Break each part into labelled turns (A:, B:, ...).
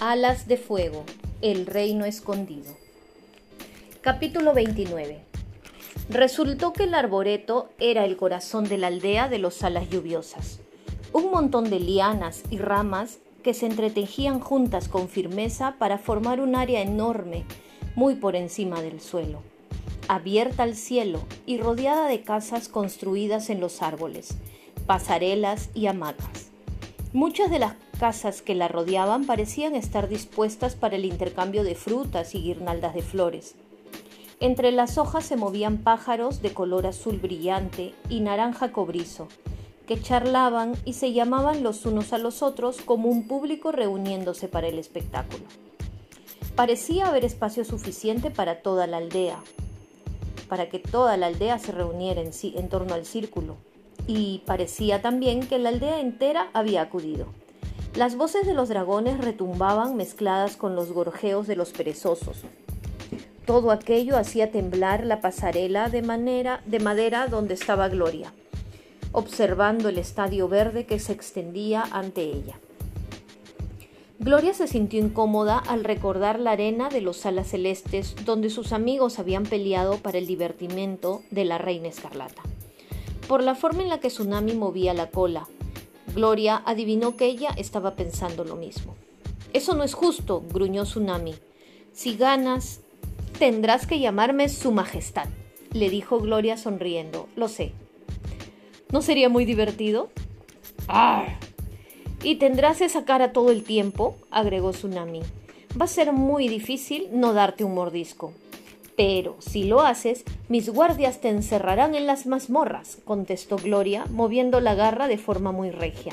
A: Alas de Fuego, el reino escondido. Capítulo 29. Resultó que el arboreto era el corazón de la aldea de los alas lluviosas. Un montón de lianas y ramas que se entretejían juntas con firmeza para formar un área enorme, muy por encima del suelo, abierta al cielo y rodeada de casas construidas en los árboles, pasarelas y hamacas. Muchas de las casas que la rodeaban parecían estar dispuestas para el intercambio de frutas y guirnaldas de flores. Entre las hojas se movían pájaros de color azul brillante y naranja cobrizo, que charlaban y se llamaban los unos a los otros como un público reuniéndose para el espectáculo. Parecía haber espacio suficiente para toda la aldea, para que toda la aldea se reuniera en, en torno al círculo, y parecía también que la aldea entera había acudido. Las voces de los dragones retumbaban mezcladas con los gorjeos de los perezosos. Todo aquello hacía temblar la pasarela de, madera donde estaba Gloria, observando el estadio verde que se extendía ante ella. Gloria se sintió incómoda al recordar la arena de los alas celestes donde sus amigos habían peleado para el divertimento de la reina escarlata. Por la forma en la que Tsunami movía la cola, Gloria adivinó que ella estaba pensando lo mismo. Eso no es justo, gruñó Tsunami. Si ganas, tendrás que llamarme Su Majestad, le dijo Gloria sonriendo. Lo sé. ¿No sería muy divertido? ¡Ah! Y tendrás esa cara todo el tiempo, agregó Tsunami. Va a ser muy difícil no darte un mordisco. Pero si lo haces, mis guardias te encerrarán en las mazmorras, contestó Gloria, moviendo la garra de forma muy regia.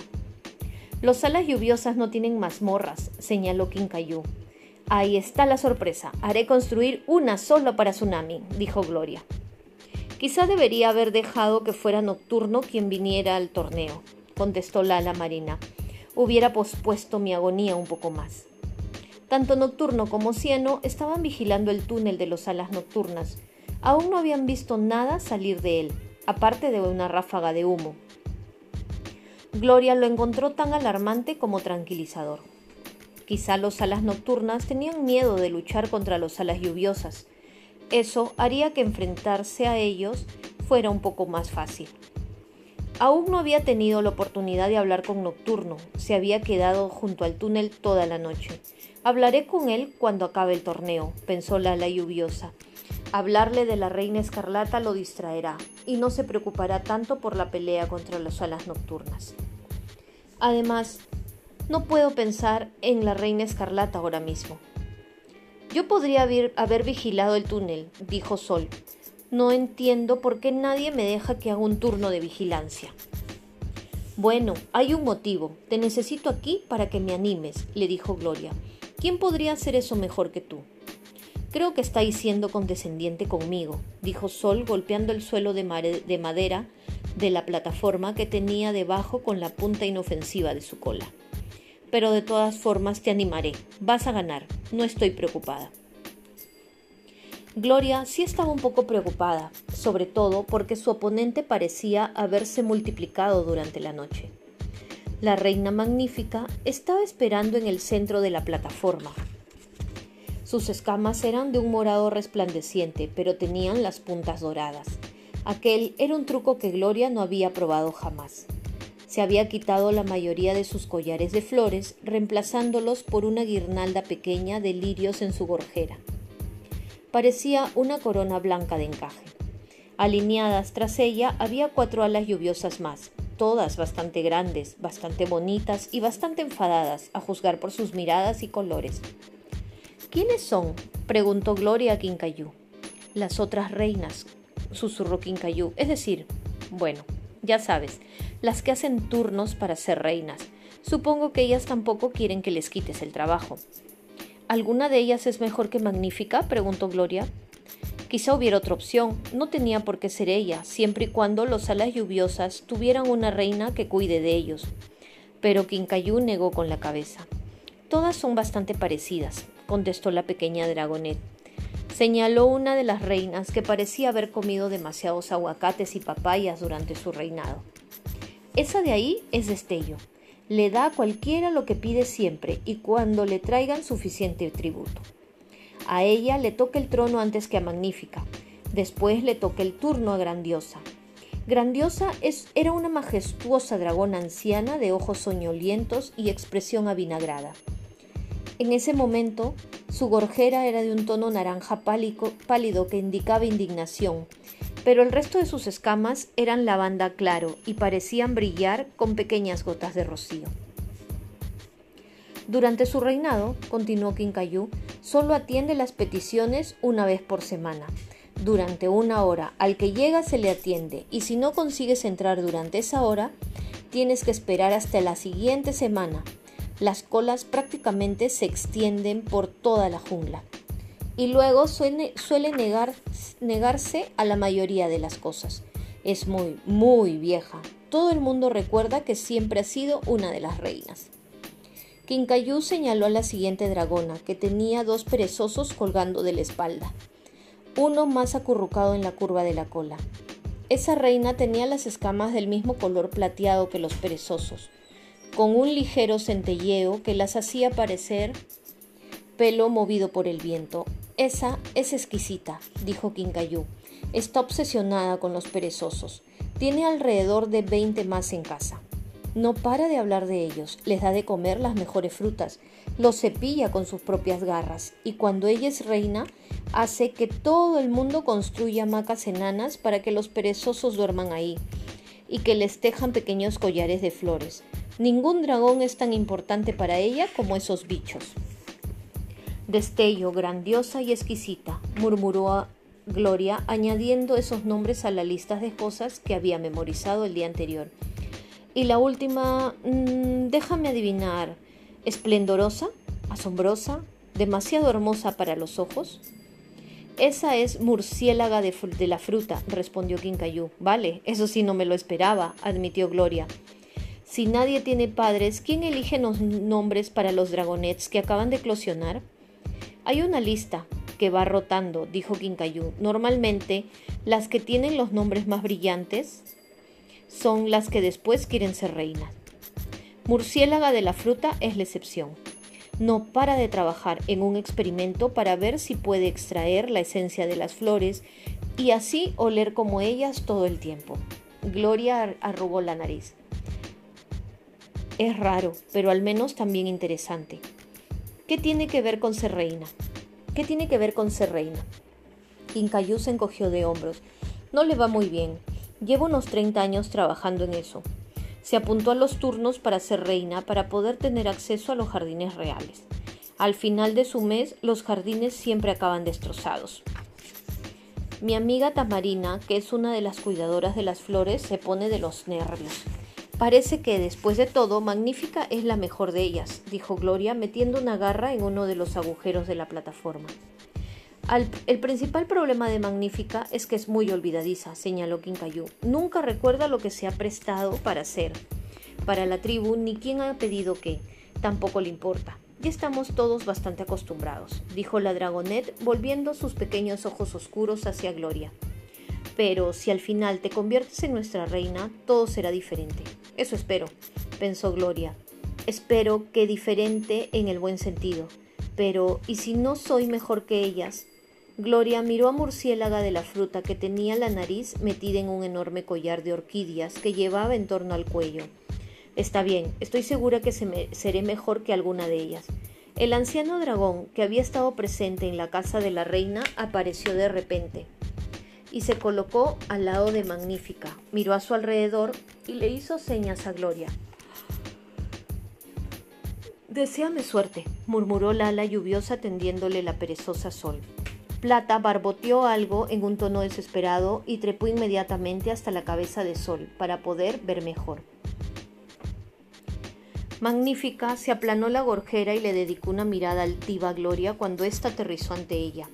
A: Los alas lluviosas no tienen mazmorras, señaló Kinkayu. Ahí está la sorpresa. Haré construir una solo para Tsunami, dijo Gloria. Quizá debería haber dejado que fuera Nocturno quien viniera al torneo, contestó la ala marina. Hubiera pospuesto mi agonía un poco más. Tanto Nocturno como Cieno estaban vigilando el túnel de los alas nocturnas. Aún no habían visto nada salir de él, aparte de una ráfaga de humo. Gloria lo encontró tan alarmante como tranquilizador. Quizá los alas nocturnas tenían miedo de luchar contra los alas lluviosas. Eso haría que enfrentarse a ellos fuera un poco más fácil. Aún no había tenido la oportunidad de hablar con Nocturno, se había quedado junto al túnel toda la noche. Hablaré con él cuando acabe el torneo, pensó Lala lluviosa. Hablarle de la reina escarlata lo distraerá y no se preocupará tanto por la pelea contra las alas nocturnas. Además, no puedo pensar en la reina escarlata ahora mismo. Yo podría haber, haber vigilado el túnel, dijo Sol. No entiendo por qué nadie me deja que haga un turno de vigilancia. Bueno, hay un motivo. Te necesito aquí para que me animes, le dijo Gloria. ¿Quién podría hacer eso mejor que tú? Creo que estáis siendo condescendiente conmigo, dijo Sol golpeando el suelo de, madera de la plataforma que tenía debajo con la punta inofensiva de su cola. Pero de todas formas te animaré. Vas a ganar. No estoy preocupada. Gloria sí estaba un poco preocupada, sobre todo porque su oponente parecía haberse multiplicado durante la noche. La reina magnífica estaba esperando en el centro de la plataforma. Sus escamas eran de un morado resplandeciente, pero tenían las puntas doradas. Aquel era un truco que Gloria no había probado jamás. Se había quitado la mayoría de sus collares de flores, reemplazándolos por una guirnalda pequeña de lirios en su gorjera. Parecía una corona blanca de encaje. Alineadas tras ella había cuatro alas lluviosas más, todas bastante grandes, bastante bonitas y bastante enfadadas, a juzgar por sus miradas y colores. ¿Quiénes son? preguntó Gloria a Quincayú. Las otras reinas, susurró Quincayú. Es decir, bueno, ya sabes, las que hacen turnos para ser reinas. Supongo que ellas tampoco quieren que les quites el trabajo. ¿Alguna de ellas es mejor que magnífica? preguntó Gloria. Quizá hubiera otra opción, no tenía por qué ser ella, siempre y cuando los alas lluviosas tuvieran una reina que cuide de ellos. Pero Quincayú negó con la cabeza. Todas son bastante parecidas, contestó la pequeña dragonet. Señaló una de las reinas que parecía haber comido demasiados aguacates y papayas durante su reinado. Esa de ahí es Destello. le da a cualquiera lo que pide siempre y cuando le traigan suficiente tributo. A ella le toca el trono antes que a Magnífica, después le toca el turno a Grandiosa. Grandiosa es, era una majestuosa dragón anciana de ojos soñolientos y expresión avinagrada. En ese momento, su gorjera era de un tono naranja pálido que indicaba indignación, pero el resto de sus escamas eran lavanda claro y parecían brillar con pequeñas gotas de rocío. Durante su reinado, continuó Quincayú, solo atiende las peticiones una vez por semana, durante una hora. Al que llega se le atiende y si no consigues entrar durante esa hora, tienes que esperar hasta la siguiente semana. Las colas prácticamente se extienden por toda la jungla y luego suele, negar, negarse a la mayoría de las cosas. Es muy, muy vieja. Todo el mundo recuerda que siempre ha sido una de las reinas. Quincayú señaló a la siguiente dragona, que tenía dos perezosos colgando de la espalda, uno más acurrucado en la curva de la cola. Esa reina tenía las escamas del mismo color plateado que los perezosos, con un ligero centelleo que las hacía parecer pelo movido por el viento. Esa es exquisita, dijo Quincayú. Está obsesionada con los perezosos. Tiene alrededor de 20 más en casa. No para de hablar de ellos, les da de comer las mejores frutas, los cepilla con sus propias garras y cuando ella es reina hace que todo el mundo construya macas enanas para que los perezosos duerman ahí y que les tejan pequeños collares de flores. Ningún dragón es tan importante para ella como esos bichos. Destello, grandiosa y exquisita, murmuró Gloria, añadiendo esos nombres a la lista de cosas que había memorizado el día anterior. Y la última, mm, déjame adivinar, esplendorosa, asombrosa, demasiado hermosa para los ojos. Esa es murciélaga de, de la fruta, respondió Quincayú. Vale, eso sí no me lo esperaba, admitió Gloria. Si nadie tiene padres, ¿quién elige los nombres para los dragonets que acaban de eclosionar? Hay una lista que va rotando, dijo Quincayú. Normalmente, las que tienen los nombres más brillantes son las que después quieren ser reinas. Murciélaga de la fruta es la excepción. No para de trabajar en un experimento para ver si puede extraer la esencia de las flores y así oler como ellas todo el tiempo. Gloria arrugó la nariz. Es raro, pero al menos también interesante. ¿Qué tiene que ver con ser reina? ¿Qué tiene que ver con ser reina? Quincayú se encogió de hombros. No le va muy bien. Llevo unos 30 años trabajando en eso. Se apuntó a los turnos para ser reina para poder tener acceso a los jardines reales. Al final de su mes, los jardines siempre acaban destrozados. Mi amiga Tamarina, que es una de las cuidadoras de las flores, se pone de los nervios. Parece que después de todo, Magnífica es la mejor de ellas, dijo Gloria, metiendo una garra en uno de los agujeros de la plataforma. El principal problema de Magnífica es que es muy olvidadiza, señaló Quincayú. Nunca recuerda lo que se ha prestado para hacer. Para la tribu, ni quién ha pedido qué. Tampoco le importa. Ya estamos todos bastante acostumbrados, dijo la Dragonet, volviendo sus pequeños ojos oscuros hacia Gloria. Pero si al final te conviertes en nuestra reina, todo será diferente. Eso espero, pensó Gloria. Espero que diferente en el buen sentido. Pero, ¿y si no soy mejor que ellas? Gloria miró a Murciélaga de la fruta que tenía la nariz metida en un enorme collar de orquídeas que llevaba en torno al cuello. Está bien, estoy segura que seré mejor que alguna de ellas. El anciano dragón, que había estado presente en la casa de la reina, apareció de repente y se colocó al lado de Magnífica. Miró a su alrededor y le hizo señas a Gloria. Deseame suerte, murmuró la ala lluviosa tendiéndole la perezosa sol. Plata barboteó algo en un tono desesperado y trepó inmediatamente hasta la cabeza de Sol para poder ver mejor. Magnífica se aplanó la gorjera y le dedicó una mirada altiva a Gloria cuando ésta aterrizó ante ella.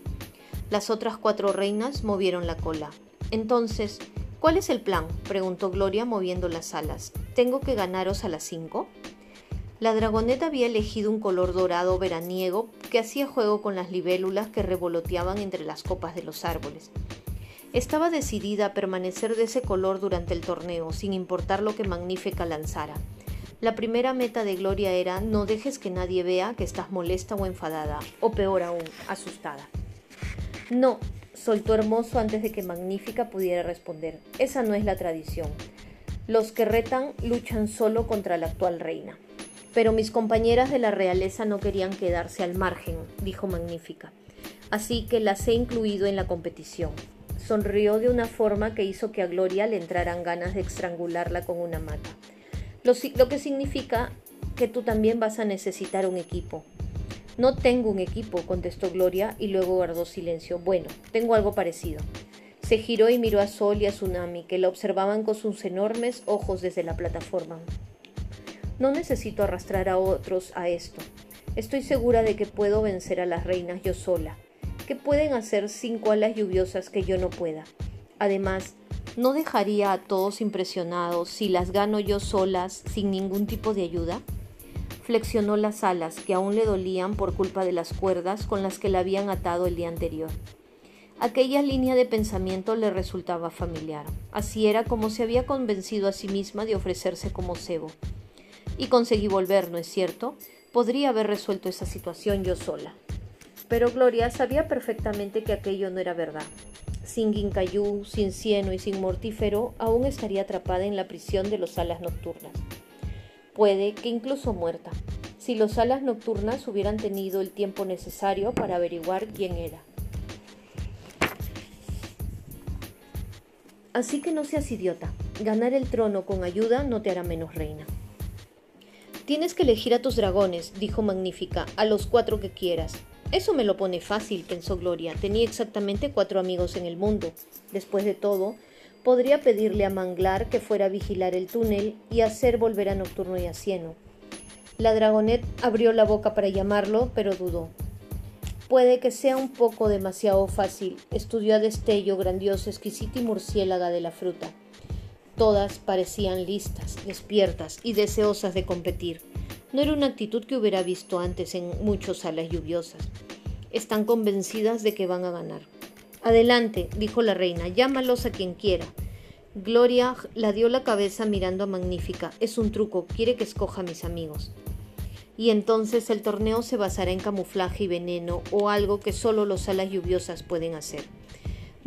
A: Las otras cuatro reinas movieron la cola. Entonces, ¿cuál es el plan? preguntó Gloria moviendo las alas. ¿Tengo que ganaros a las cinco? La dragoneta había elegido un color dorado veraniego que hacía juego con las libélulas que revoloteaban entre las copas de los árboles. Estaba decidida a permanecer de ese color durante el torneo, sin importar lo que Magnífica lanzara. La primera meta de Gloria era no dejes que nadie vea que estás molesta o enfadada, o peor aún, asustada. No, soltó Hermoso antes de que Magnífica pudiera responder. Esa no es la tradición. Los que retan luchan solo contra la actual reina. Pero mis compañeras de la realeza no querían quedarse al margen, dijo Magnífica. Así que las he incluido en la competición. Sonrió de una forma que hizo que a Gloria le entraran ganas de estrangularla con una mata. Lo, lo que significa que tú también vas a necesitar un equipo. No tengo un equipo, contestó Gloria y luego guardó silencio. Bueno, tengo algo parecido. Se giró y miró a Sol y a Tsunami, que la observaban con sus enormes ojos desde la plataforma. No necesito arrastrar a otros a esto. Estoy segura de que puedo vencer a las reinas yo sola, que pueden hacer cinco alas lluviosas que yo no pueda. Además, ¿no dejaría a todos impresionados si las gano yo solas sin ningún tipo de ayuda? flexionó las alas que aún le dolían por culpa de las cuerdas con las que la habían atado el día anterior. Aquella línea de pensamiento le resultaba familiar. Así era como se había convencido a sí misma de ofrecerse como cebo. Y conseguí volver, ¿no es cierto? Podría haber resuelto esa situación yo sola. Pero Gloria sabía perfectamente que aquello no era verdad. Sin Gincayú, sin Cieno y sin Mortífero, aún estaría atrapada en la prisión de los alas nocturnas puede que incluso muerta, si los alas nocturnas hubieran tenido el tiempo necesario para averiguar quién era. Así que no seas idiota. Ganar el trono con ayuda no te hará menos reina. Tienes que elegir a tus dragones, dijo Magnífica, a los cuatro que quieras. Eso me lo pone fácil, pensó Gloria. Tenía exactamente cuatro amigos en el mundo. Después de todo, podría pedirle a Manglar que fuera a vigilar el túnel y hacer volver a Nocturno y a Cieno. La dragonet abrió la boca para llamarlo, pero dudó. Puede que sea un poco demasiado fácil, estudió a destello grandioso, exquisita y murciélaga de la fruta. Todas parecían listas, despiertas y deseosas de competir. No era una actitud que hubiera visto antes en muchos alas lluviosas. Están convencidas de que van a ganar. Adelante, dijo la reina, llámalos a quien quiera. Gloria la dio la cabeza mirando a Magnífica. Es un truco, quiere que escoja a mis amigos. Y entonces el torneo se basará en camuflaje y veneno o algo que solo los alas lluviosas pueden hacer.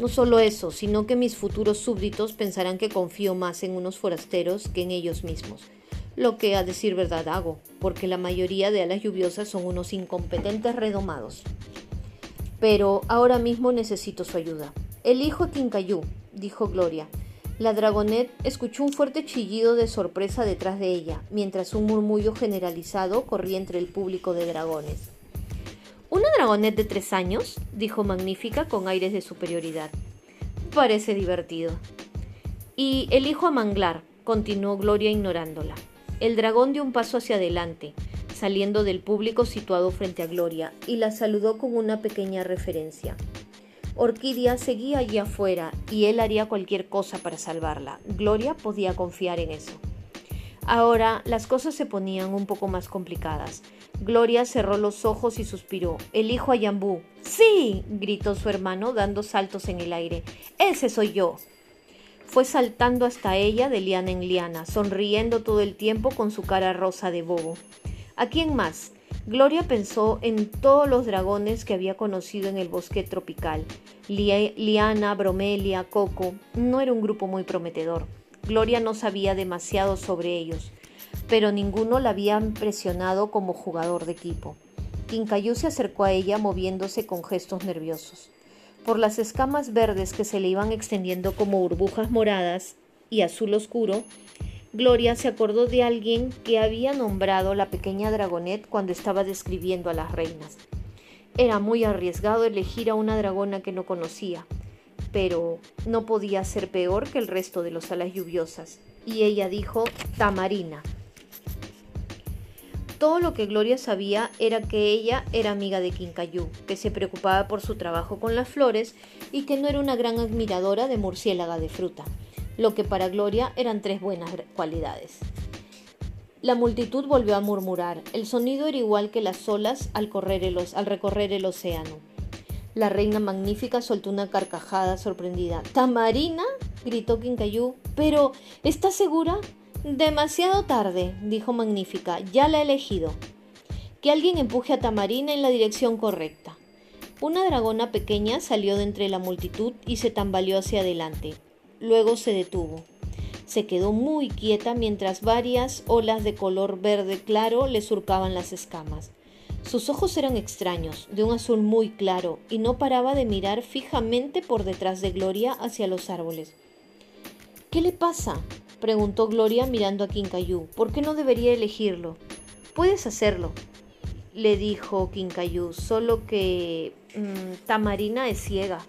A: No solo eso, sino que mis futuros súbditos pensarán que confío más en unos forasteros que en ellos mismos. Lo que a decir verdad hago, porque la mayoría de alas lluviosas son unos incompetentes redomados pero ahora mismo necesito su ayuda. Elijo a dijo Gloria. La dragonet escuchó un fuerte chillido de sorpresa detrás de ella, mientras un murmullo generalizado corría entre el público de dragones. ¿Una dragonet de tres años? dijo Magnífica con aires de superioridad. Parece divertido. Y elijo a Manglar, continuó Gloria ignorándola. El dragón dio un paso hacia adelante, saliendo del público situado frente a Gloria, y la saludó con una pequeña referencia. Orquídea seguía allí afuera y él haría cualquier cosa para salvarla. Gloria podía confiar en eso. Ahora las cosas se ponían un poco más complicadas. Gloria cerró los ojos y suspiró. Elijo a Yambú. ¡Sí! gritó su hermano dando saltos en el aire. Ese soy yo. Fue saltando hasta ella de liana en liana, sonriendo todo el tiempo con su cara rosa de bobo. ¿A quién más? Gloria pensó en todos los dragones que había conocido en el bosque tropical. Liana, Bromelia, Coco. No era un grupo muy prometedor. Gloria no sabía demasiado sobre ellos, pero ninguno la había impresionado como jugador de equipo. Quincayú se acercó a ella moviéndose con gestos nerviosos. Por las escamas verdes que se le iban extendiendo como burbujas moradas y azul oscuro, Gloria se acordó de alguien que había nombrado la pequeña dragonet cuando estaba describiendo a las reinas. Era muy arriesgado elegir a una dragona que no conocía, pero no podía ser peor que el resto de los alas lluviosas, y ella dijo Tamarina. Todo lo que Gloria sabía era que ella era amiga de Quincayú, que se preocupaba por su trabajo con las flores y que no era una gran admiradora de murciélaga de fruta lo que para Gloria eran tres buenas cualidades. La multitud volvió a murmurar. El sonido era igual que las olas al, al recorrer el océano. La reina magnífica soltó una carcajada sorprendida. ¿Tamarina? gritó Quincayú. Pero, ¿estás segura? Demasiado tarde, dijo Magnífica, ya la he elegido. Que alguien empuje a Tamarina en la dirección correcta. Una dragona pequeña salió de entre la multitud y se tambaleó hacia adelante. Luego se detuvo. Se quedó muy quieta mientras varias olas de color verde claro le surcaban las escamas. Sus ojos eran extraños, de un azul muy claro, y no paraba de mirar fijamente por detrás de Gloria hacia los árboles. ¿Qué le pasa? preguntó Gloria mirando a Quincayú. ¿Por qué no debería elegirlo? Puedes hacerlo, le dijo Quincayú, solo que mm, Tamarina es ciega.